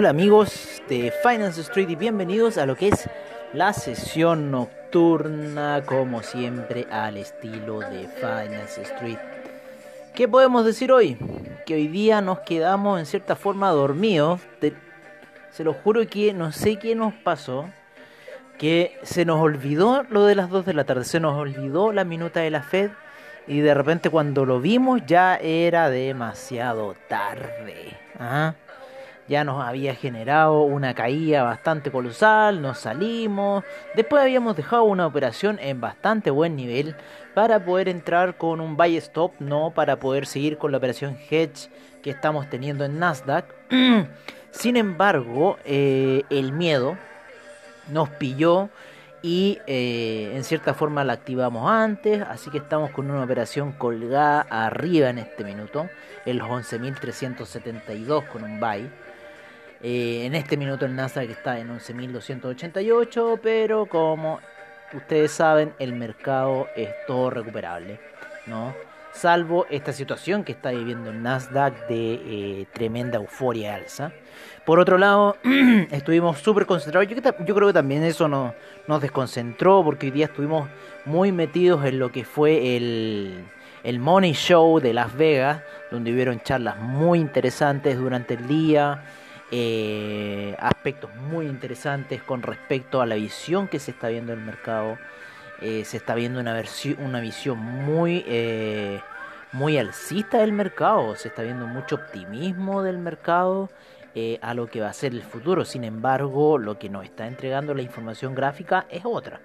Hola amigos de Finance Street y bienvenidos a lo que es la sesión nocturna, como siempre, al estilo de Finance Street. ¿Qué podemos decir hoy? Que hoy día nos quedamos en cierta forma dormidos. se lo juro que no sé qué nos pasó. Que se nos olvidó lo de las 2 de la tarde, se nos olvidó la minuta de la Fed y de repente cuando lo vimos ya era demasiado tarde. ¿ah? Ya nos había generado una caída bastante colosal, nos salimos, después habíamos dejado una operación en bastante buen nivel para poder entrar con un buy stop, no para poder seguir con la operación hedge que estamos teniendo en Nasdaq. Sin embargo, eh, el miedo nos pilló y eh, en cierta forma la activamos antes, así que estamos con una operación colgada arriba en este minuto, el 11.372 con un buy. Eh, en este minuto el Nasdaq está en 11.288, pero como ustedes saben, el mercado es todo recuperable, ¿no? Salvo esta situación que está viviendo el Nasdaq de eh, tremenda euforia alza. Por otro lado, estuvimos súper concentrados. Yo, creo que también eso nos, nos desconcentró porque hoy día estuvimos muy metidos en lo que fue el, el Money Show de Las Vegas, donde hubieron charlas muy interesantes durante el día eh, aspectos muy interesantes con respecto a la visión que se está viendo en el mercado. Eh, se está viendo una, una visión muy, eh, muy alcista del mercado, se está viendo mucho optimismo del mercado eh, a lo que va a ser el futuro. Sin embargo, lo que nos está entregando la información gráfica es otra.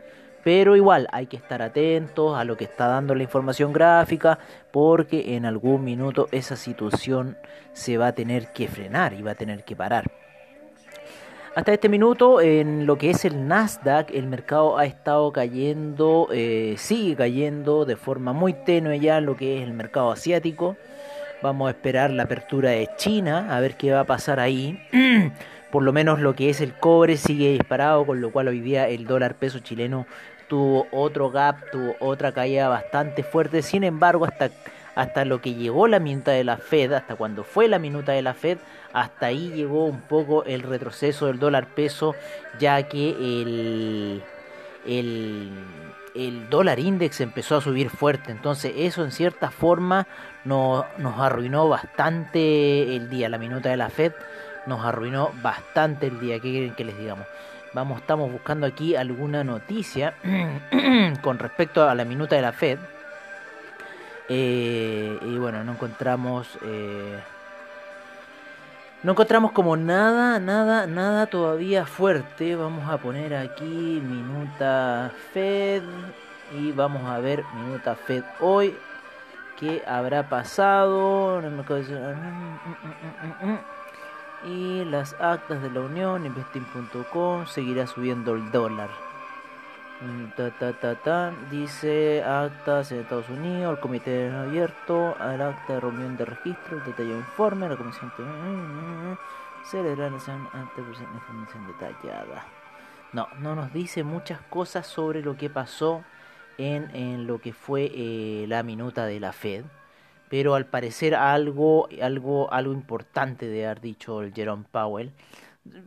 Pero igual hay que estar atentos a lo que está dando la información gráfica porque en algún minuto esa situación se va a tener que frenar y va a tener que parar. Hasta este minuto, en lo que es el Nasdaq, el mercado ha estado cayendo, eh, sigue cayendo de forma muy tenue ya en lo que es el mercado asiático. Vamos a esperar la apertura de China, a ver qué va a pasar ahí. Por lo menos lo que es el cobre sigue disparado, con lo cual hoy día el dólar peso chileno tuvo otro gap, tuvo otra caída bastante fuerte. Sin embargo, hasta, hasta lo que llegó la minuta de la Fed, hasta cuando fue la minuta de la Fed, hasta ahí llegó un poco el retroceso del dólar peso, ya que el, el, el dólar index empezó a subir fuerte. Entonces eso en cierta forma nos, nos arruinó bastante el día. La minuta de la Fed nos arruinó bastante el día. ¿Qué quieren que les digamos? Vamos, estamos buscando aquí alguna noticia con respecto a la minuta de la Fed. Eh, y bueno, no encontramos. Eh, no encontramos como nada, nada, nada todavía fuerte. Vamos a poner aquí minuta Fed. Y vamos a ver minuta Fed hoy. ¿Qué habrá pasado? Y las actas de la Unión, investing.com, seguirá subiendo el dólar. Mm, ta, ta, ta, ta, dice actas en Estados Unidos, el comité abierto, al acta de reunión de registro, el detallado informe, la comisión celebrar la información detallada. No, no nos dice muchas cosas sobre lo que pasó en, lo que fue eh, la minuta de la Fed pero al parecer algo, algo, algo importante de haber dicho el Jerome Powell.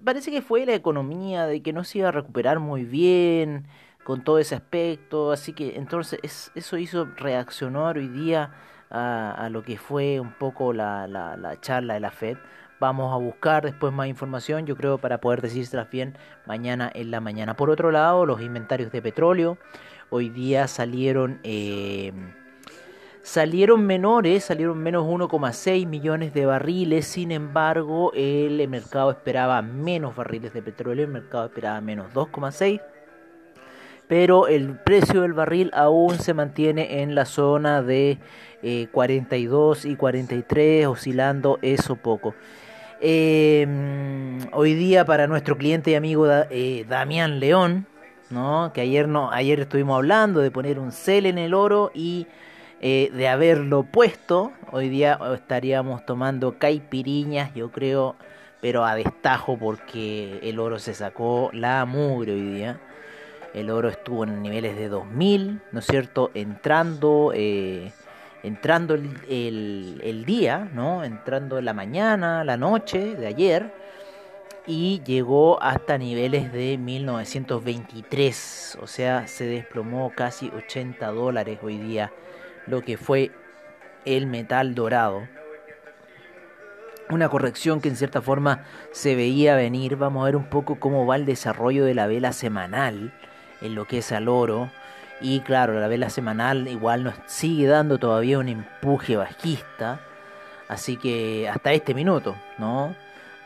Parece que fue la economía, de que no se iba a recuperar muy bien con todo ese aspecto, así que entonces eso hizo reaccionar hoy día a, lo que fue un poco la, la, la, charla de la Fed. Vamos a buscar después más información, yo creo, para poder decírselas bien mañana en la mañana. Por otro lado, los inventarios de petróleo hoy día salieron... Eh, salieron menores, salieron menos 1,6 millones de barriles, sin embargo el mercado esperaba menos barriles de petróleo, el mercado esperaba menos 2,6, pero el precio del barril aún se mantiene en la zona de 42 eh, y 43, oscilando eso poco. Em, hoy día para nuestro cliente y amigo eh, Damián León, ¿no? que ayer, no, ayer estuvimos hablando de poner un cel en el oro y eh, de haberlo puesto, hoy día estaríamos tomando caipiriñas, yo creo, pero a destajo porque el oro se sacó la mugre hoy día. El oro estuvo en niveles de 2000, ¿no es cierto? Entrando, eh, entrando el, el, día, ¿no? Entrando la mañana, la noche de ayer. Y llegó hasta niveles de 1923. O sea, se desplomó casi 80 dólares hoy día lo que fue el metal dorado. Una corrección que en cierta forma se veía venir. Vamos a ver un poco cómo va el desarrollo de la vela semanal en lo que es al oro. Y claro, la vela semanal igual nos sigue dando todavía un empuje bajista. Así que hasta este minuto, ¿no?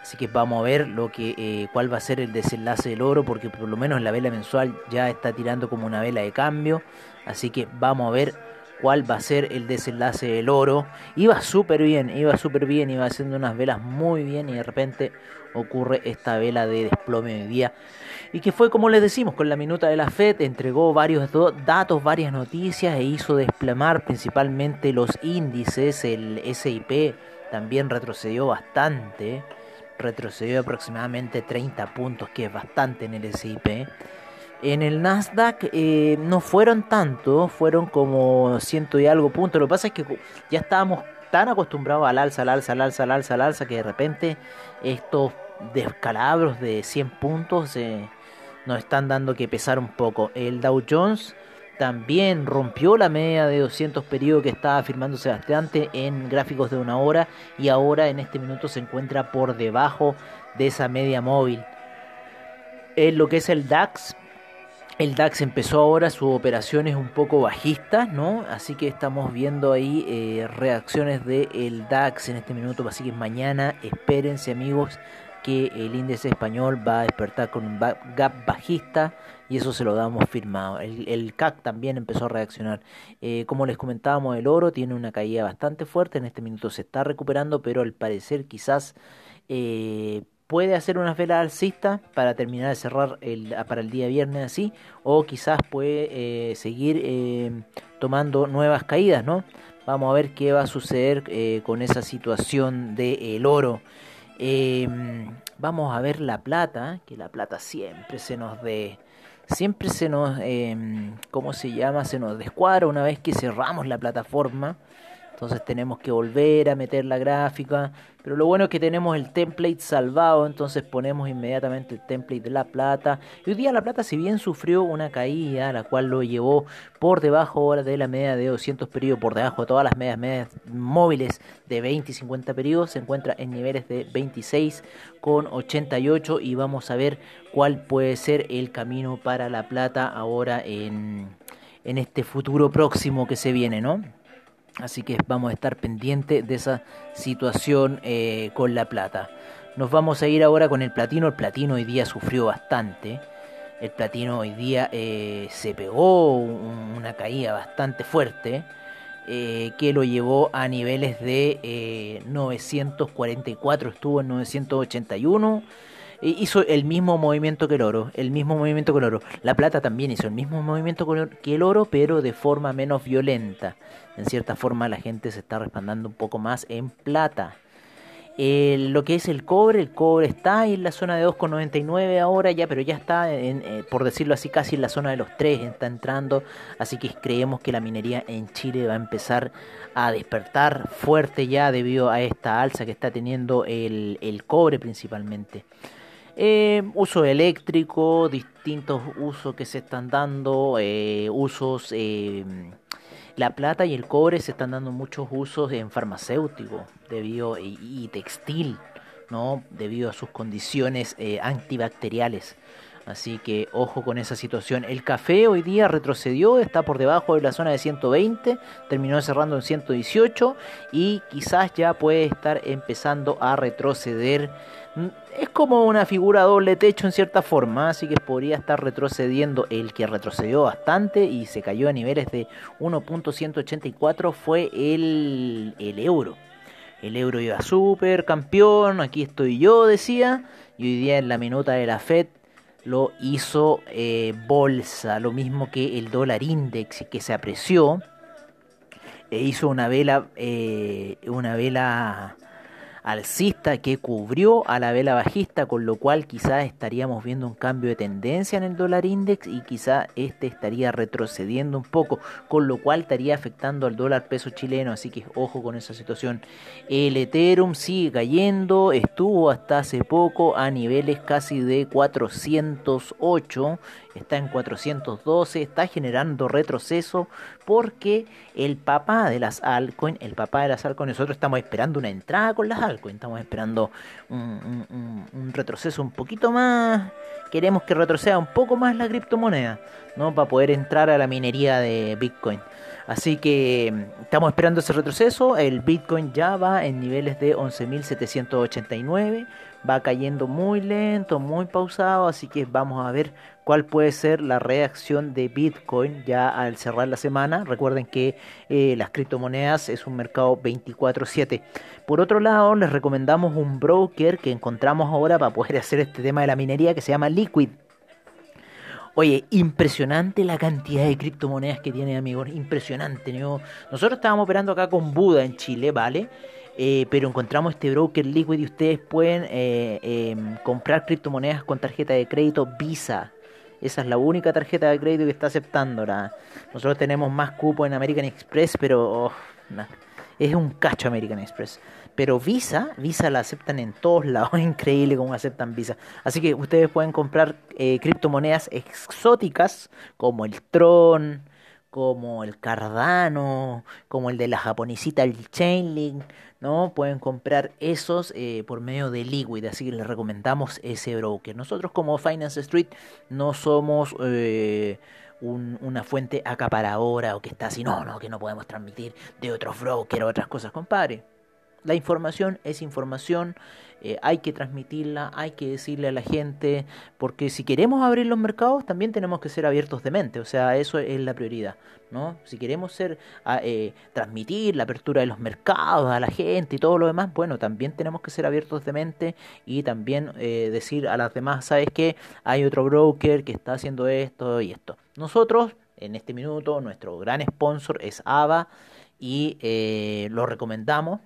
Así que vamos a ver lo que, eh, cuál va a ser el desenlace del oro, porque por lo menos la vela mensual ya está tirando como una vela de cambio. Así que vamos a ver cuál va a ser el desenlace del oro. Iba súper bien, iba súper bien, iba haciendo unas velas muy bien y de repente ocurre esta vela de desplome de día. Y que fue como les decimos, con la minuta de la FED entregó varios datos, varias noticias e hizo desplomar principalmente los índices, el SIP también retrocedió bastante, retrocedió aproximadamente 30 puntos, que es bastante en el SIP. En el Nasdaq eh, no fueron tanto, fueron como ciento y algo puntos. Lo que pasa es que ya estábamos tan acostumbrados al alza, al alza, al alza, al alza, al alza, que de repente estos descalabros de 100 puntos eh, nos están dando que pesar un poco. El Dow Jones también rompió la media de 200 periodos que estaba firmándose bastante en gráficos de una hora y ahora en este minuto se encuentra por debajo de esa media móvil. En lo que es el DAX, el DAX empezó ahora sus operaciones un poco bajistas, ¿no? Así que estamos viendo ahí eh, reacciones del DAX en este minuto. Así que mañana espérense amigos que el índice español va a despertar con un gap bajista y eso se lo damos firmado. El, CAC también empezó a reaccionar. Eh, como les comentábamos, el oro tiene una caída bastante fuerte. En este minuto se está recuperando, pero al parecer quizás... Eh, puede hacer una vela alcista para terminar de cerrar el, para el día viernes así, o quizás puede eh, seguir eh, tomando nuevas caídas, ¿no? Vamos a ver qué va a suceder eh, con esa situación del oro. Em, vamos a ver la plata, que la plata siempre se nos de siempre se nos, em, ¿cómo se llama? Se nos descuadra una vez que cerramos la plataforma. Entonces tenemos que volver a meter la gráfica. Pero lo bueno es que tenemos el template salvado. Entonces ponemos inmediatamente el template de la plata. Y hoy día la plata si bien sufrió una caída. La cual lo llevó por debajo de la media de 200 periodos. Por debajo de todas las medias, medias móviles de 20 y 50 periodos. Se encuentra en niveles de 26 con 88. Y vamos a ver cuál puede ser el camino para la plata ahora en, en este futuro próximo que se viene, ¿no? Así que vamos a estar pendientes de esa situación eh, con la plata. Nos vamos a ir ahora con el platino. El platino hoy día sufrió bastante. El platino hoy día eh, se pegó una caída bastante fuerte eh, que lo llevó a niveles de 944, estuvo en 981 hizo el mismo movimiento que el oro, el mismo movimiento que el oro. La plata también hizo el mismo movimiento que el oro, pero de forma menos violenta. En cierta forma la gente se está respaldando un poco más en plata. lo que es el cobre, el cobre está en la zona de 2,99 ahora ya, pero ya está, eh, por decirlo así, casi en la zona de los 3, está entrando, así que creemos que la minería en Chile va a empezar a despertar fuerte ya debido a esta alza que está teniendo el cobre principalmente. Eh, uso eléctrico, distintos usos que se están dando, eh, usos, eh, la plata y el cobre se están dando muchos usos en farmacéutico debido, y, y textil, ¿no? debido a sus condiciones antibacteriales. Así que ojo con esa situación. El café hoy día retrocedió, está por debajo de la zona de 120, terminó cerrando en 118 y quizás ya puede estar empezando a retroceder es como una figura doble techo en cierta forma, así que podría estar retrocediendo. El que retrocedió bastante y se cayó a niveles de 1.184 fue el, el euro. el euro iba súper campeón, aquí estoy yo, decía, y hoy día en la minuta de la Fed lo hizo eh, bolsa, lo mismo que el dólar index que se apreció, e hizo una vela, eh, una vela alcista que cubrió a la vela bajista, con lo cual quizás estaríamos viendo un cambio de tendencia en el dólar index y quizá este estaría retrocediendo un poco, con lo cual estaría afectando al dólar peso chileno, así que ojo con esa situación. El Ethereum sigue cayendo, estuvo hasta hace poco a niveles casi de 408 está en 412, está generando retroceso porque el papá de las altcoins, el papá de las altcoins, nosotros estamos esperando una entrada con las altcoins, estamos esperando un, retroceso un poquito más, queremos que retroceda un poco más la criptomoneda, ¿no? Para poder entrar a la minería de Bitcoin. Así que mm, estamos esperando ese retroceso. El Bitcoin ya va en niveles de 11.789. Va cayendo muy lento, muy pausado. Así que vamos a ver cuál puede ser la reacción de Bitcoin ya al cerrar la semana. Recuerden que eh, las criptomonedas es un mercado 24/7. Por otro lado, les recomendamos un broker que encontramos ahora para poder hacer este tema de la minería que se llama Liquid. Oye, impresionante la cantidad de criptomonedas que tiene, amigos. Impresionante. Nosotros estábamos operando acá con Buda en Chile, ¿vale? Eh, pero encontramos este broker Liquid y ustedes pueden eh, em, comprar criptomonedas con tarjeta de crédito Visa. Esa es la única tarjeta de crédito que está aceptando. Nosotros tenemos más cupo en American Express, pero oh, es un cacho American Express. Pero Visa, Visa la aceptan en todos lados. Es increíble cómo aceptan Visa. Así que ustedes pueden comprar eh, criptomonedas exóticas como el Tron, como el Cardano, como el de la japonesita, el Chainlink, ¿no? Pueden comprar esos eh, por medio de Liquid, así que les recomendamos ese broker. Nosotros como Finance Street no somos... Eh, una fuente acaparadora o que está así, no, no, que no podemos transmitir de otros brokers o otras cosas, compadre. La información es información, eh, hay que transmitirla, hay que decirle a la gente, porque si queremos abrir los mercados también tenemos que ser abiertos de mente, o sea, eso es la prioridad, ¿no? Si queremos ser, eh, transmitir la apertura de los mercados a la gente y todo lo demás, bueno, también tenemos que ser abiertos de mente y también eh, decir a las demás, ¿sabes qué? Hay otro broker que está haciendo esto y esto. Nosotros, en este minuto, nuestro gran sponsor es AVA y lo recomendamos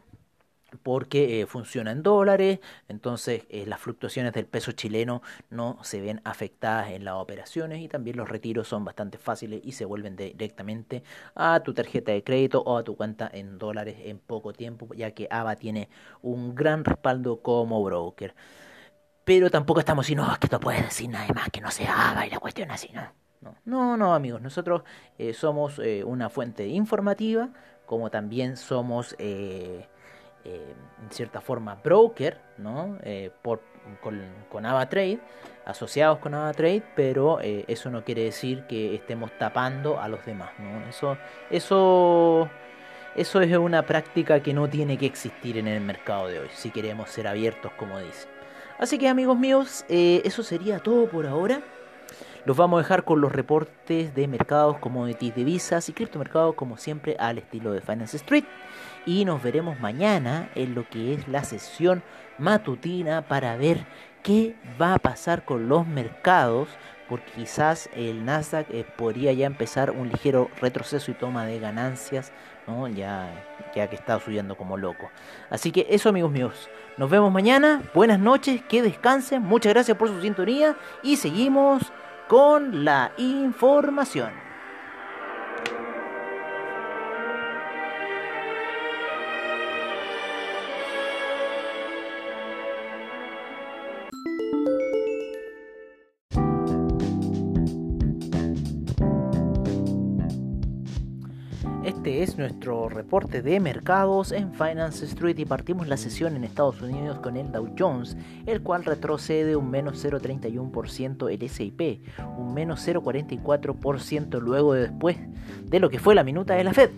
porque eh, funciona en dólares, entonces eh, las fluctuaciones del peso chileno no se ven afectadas en las operaciones y también los retiros son bastante fáciles y se vuelven directamente a tu tarjeta de crédito o a tu cuenta en dólares en poco tiempo, ya que ABA tiene un gran respaldo como broker. Pero tampoco estamos diciendo, no, es que no puedes decir nada más que no sea ABA y la cuestión así, ¿no? No, no, amigos, nosotros eh, somos una fuente informativa, como también somos eh, en cierta forma broker, ¿no? Eh, por, con, con AvaTrade, asociados con AvaTrade, pero eh, eso no quiere decir que estemos tapando a los demás, ¿no? Eso, eso, eso es una práctica que no tiene que existir en el mercado de hoy, si queremos ser abiertos como dice. Así que amigos míos, eso sería todo por ahora. Los vamos a dejar con los reportes de mercados, commodities, divisas y criptomercados, como siempre, al estilo de Finance Street. Y nos veremos mañana en lo que es la sesión matutina para ver qué va a pasar con los mercados, porque quizás el Nasdaq eh, podría ya empezar un ligero retroceso y toma de ganancias, ¿no? ya, ya que está subiendo como loco. Así que eso amigos míos, nos vemos mañana, buenas noches, que descansen, muchas gracias por su sintonía y seguimos con la información. Es nuestro reporte de mercados en Finance Street y partimos la sesión en Estados Unidos con el Dow Jones, el cual retrocede un menos 0,31% el SIP, un menos 0,44% luego de después de lo que fue la minuta de la Fed.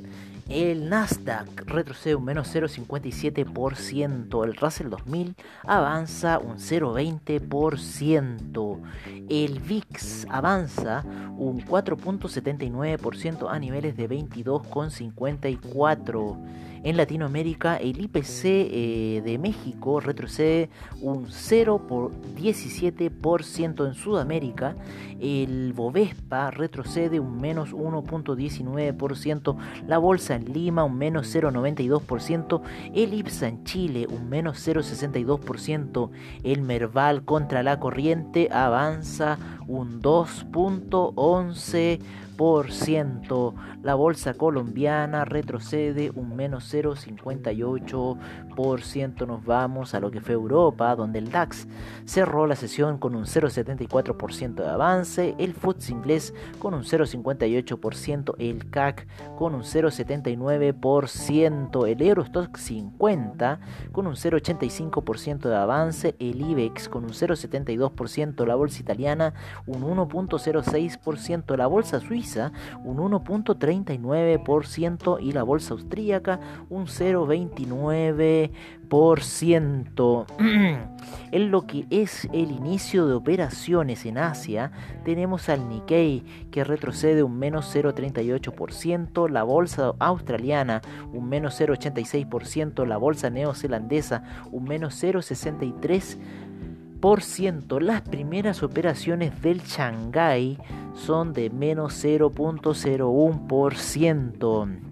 El Nasdaq retrocede un menos 0,57%. El Russell 2000 avanza un 0,20%. El VIX avanza un 4,79% a niveles de 22,54%. En Latinoamérica el IPC eh, de México retrocede un 0,17%. En Sudamérica el Bovespa retrocede un menos 1.19%. La Bolsa en Lima un menos 0.92%. El IPSA en Chile un menos 0.62%. El Merval contra la corriente avanza un 2.11%. La bolsa colombiana retrocede un menos 0,58%. Nos vamos a lo que fue Europa, donde el DAX cerró la sesión con un 0,74% de avance, el FTSE inglés con un 0,58%, el CAC con un 0,79%, el Eurostock 50 con un 0,85% de avance, el IBEX con un 0,72%, la bolsa italiana un 1,06%, la bolsa suiza un 1.39% y la bolsa austríaca un 0.29%. en lo que es el inicio de operaciones en Asia, tenemos al Nikkei que retrocede un menos 0.38%, la bolsa australiana un menos 0.86%, la bolsa neozelandesa un menos 0.63%, las primeras operaciones del Shanghai son de menos 0.01%.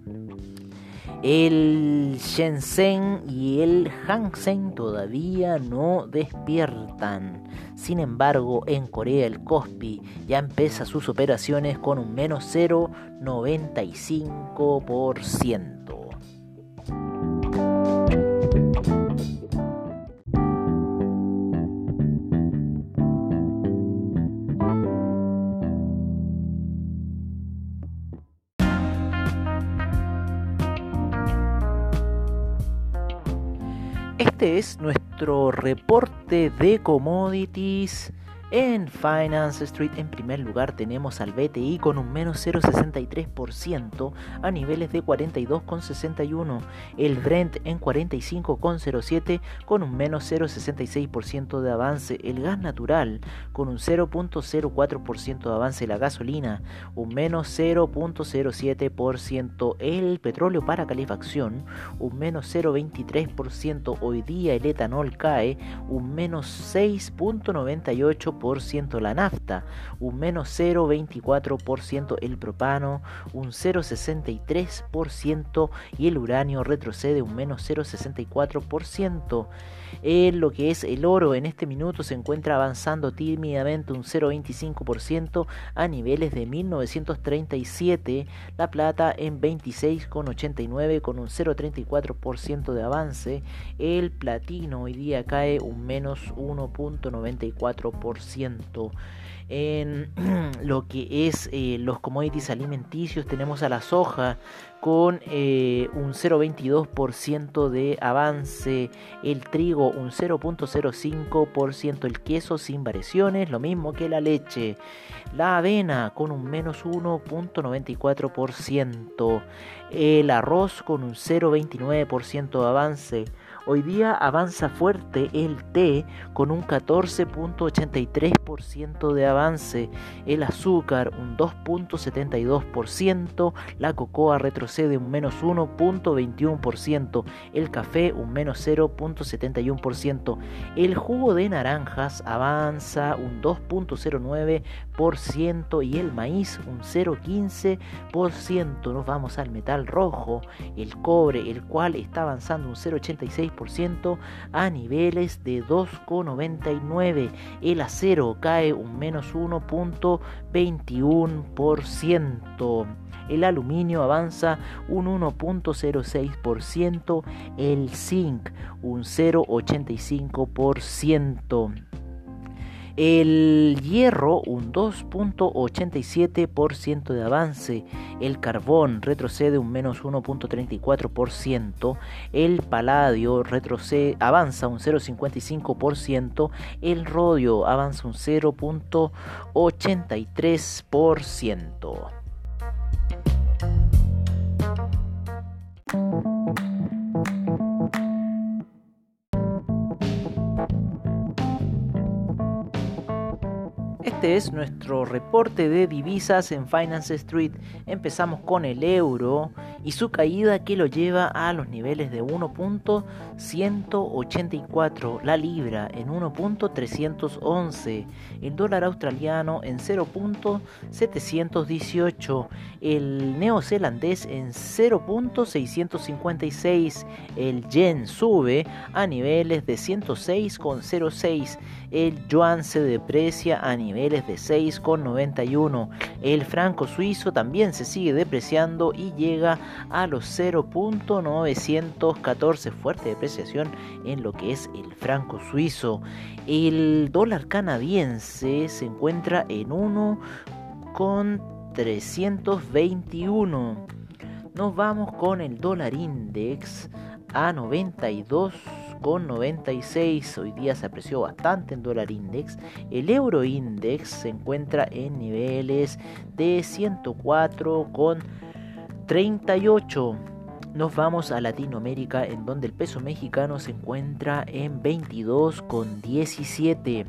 El Shenzhen y el Hang todavía no despiertan. Sin embargo, en Corea el Kospi ya empieza sus operaciones con un menos 0.95%. Este es nuestro reporte de commodities en Finance Street, en primer lugar, tenemos al BTI con un menos 0,63% a niveles de 42,61. El Brent en 45,07 con un menos 0,66% de avance. El gas natural con un 0,04% de avance. La gasolina un menos 0,07%. El petróleo para calefacción un menos 0,23%. Hoy día el etanol cae un menos 6,98% la nafta, un menos 0,24% el propano, un 0,63% y el uranio retrocede un menos 0,64%. En lo que es el oro en este minuto se encuentra avanzando tímidamente un 0,25% a niveles de 1937, la plata en 26,89 con un 0,34% de avance, el platino hoy día cae un menos 1,94%. En lo que es eh, los commodities alimenticios tenemos a la soja con eh, un 0,22% de avance, el trigo un 0,05%, el queso sin variaciones, lo mismo que la leche, la avena con un menos 1,94%, el arroz con un 0,29% de avance, Hoy día avanza fuerte el té con un 14.83% de avance, el azúcar un 2.72%, la cocoa retrocede un menos 1.21%, el café un menos 0.71%, el jugo de naranjas avanza un 2.09% y el maíz un 0.15%. Nos vamos al metal rojo, el cobre, el cual está avanzando un 0.86% a niveles de 2,99. El acero cae un menos 1.21%. El aluminio avanza un 1.06%. El zinc un 0.85%. El hierro un 2.87% de avance. El carbón retrocede un menos 1.34%. El paladio retrocede, avanza un 0.55%. El rodio avanza un 0.83%. Este es nuestro reporte de divisas en Finance Street. Empezamos con el euro y su caída que lo lleva a los niveles de 1.184, la libra en 1.311, el dólar australiano en 0.718, el neozelandés en 0.656, el yen sube a niveles de 106,06, el yuan se deprecia a niveles de 6,91. El franco suizo también se sigue depreciando y llega a los 0.914. Fuerte depreciación en lo que es el franco suizo. El dólar canadiense se encuentra en 1,321. Nos vamos con el dólar index a 92 con 96. Hoy día se apreció bastante en dólar index. El euro index se encuentra en niveles de 104 con 38. Nos vamos a Latinoamérica en donde el peso mexicano se encuentra en 22 con 17.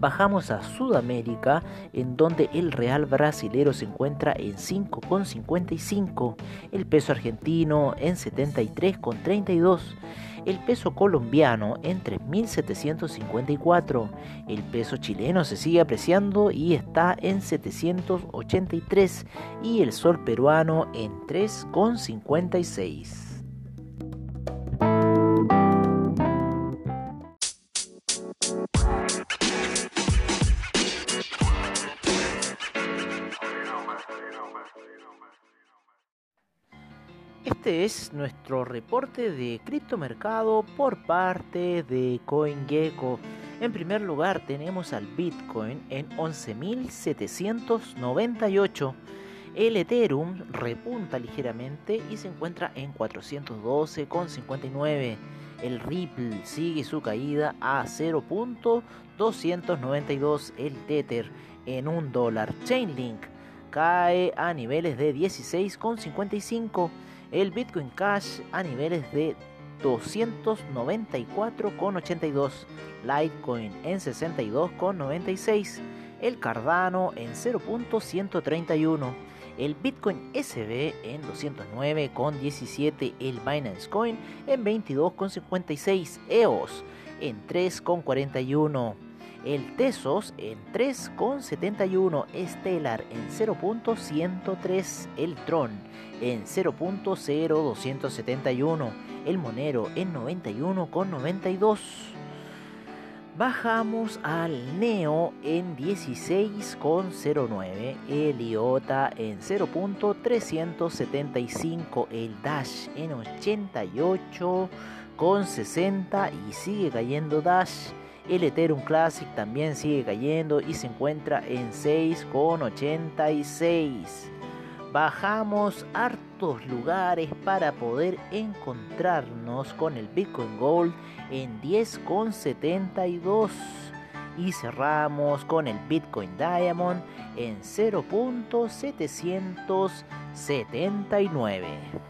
Bajamos a Sudamérica, en donde el real brasilero se encuentra en 5,55, el peso argentino en 73,32 el peso colombiano en 3.754, el peso chileno se sigue apreciando y está en 783 y el sol peruano en 3,56. Este es nuestro reporte de criptomercado por parte de CoinGecko. En primer lugar tenemos al Bitcoin en 11.798. El Ethereum repunta ligeramente y se encuentra en 412,59. El Ripple sigue su caída a 0.292. El Tether en un dólar. Chainlink cae a niveles de 16,55 el Bitcoin Cash a niveles de 294,82, Litecoin en 62,96, el Cardano en 0.131, el Bitcoin SB en 209,17, el Binance Coin en 22,56, EOS en 3,41 el Tesos en 3,71, Stellar en 0.103, el Tron en 0.0271, el Monero en 91,92. Bajamos al Neo en 16,09, el IOTA en 0.375, el Dash en 88,60 y sigue cayendo Dash el Ethereum Classic también sigue cayendo y se encuentra en 6,86. Bajamos hartos lugares para poder encontrarnos con el Bitcoin Gold en 10,72 y cerramos con el Bitcoin Diamond en 0.779.